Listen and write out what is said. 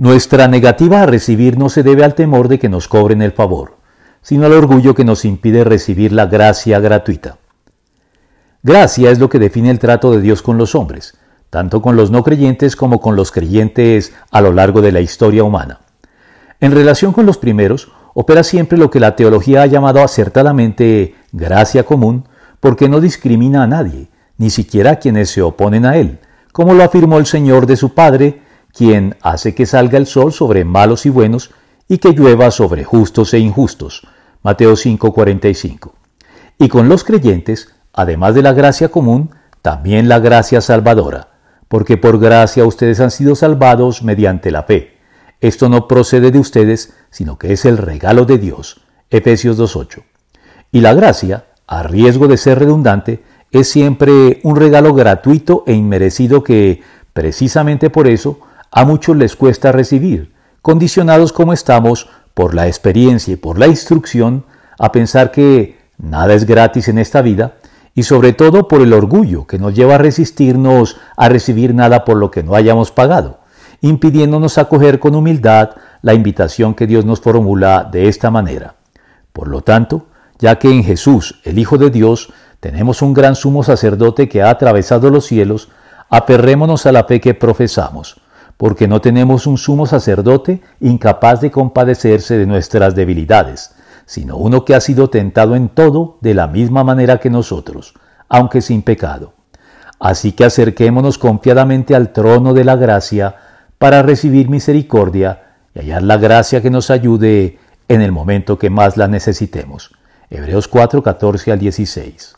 Nuestra negativa a recibir no se debe al temor de que nos cobren el favor, sino al orgullo que nos impide recibir la gracia gratuita. Gracia es lo que define el trato de Dios con los hombres, tanto con los no creyentes como con los creyentes a lo largo de la historia humana. En relación con los primeros, opera siempre lo que la teología ha llamado acertadamente gracia común, porque no discrimina a nadie, ni siquiera a quienes se oponen a él, como lo afirmó el Señor de su Padre quien hace que salga el sol sobre malos y buenos y que llueva sobre justos e injustos. Mateo 5:45. Y con los creyentes, además de la gracia común, también la gracia salvadora, porque por gracia ustedes han sido salvados mediante la fe. Esto no procede de ustedes, sino que es el regalo de Dios. Efesios 2:8. Y la gracia, a riesgo de ser redundante, es siempre un regalo gratuito e inmerecido que, precisamente por eso, a muchos les cuesta recibir, condicionados como estamos por la experiencia y por la instrucción a pensar que nada es gratis en esta vida y sobre todo por el orgullo que nos lleva a resistirnos a recibir nada por lo que no hayamos pagado, impidiéndonos acoger con humildad la invitación que Dios nos formula de esta manera. Por lo tanto, ya que en Jesús, el Hijo de Dios, tenemos un gran sumo sacerdote que ha atravesado los cielos, aperrémonos a la fe que profesamos porque no tenemos un sumo sacerdote incapaz de compadecerse de nuestras debilidades, sino uno que ha sido tentado en todo de la misma manera que nosotros, aunque sin pecado. Así que acerquémonos confiadamente al trono de la gracia para recibir misericordia y hallar la gracia que nos ayude en el momento que más la necesitemos. Hebreos 4, 14 al 16.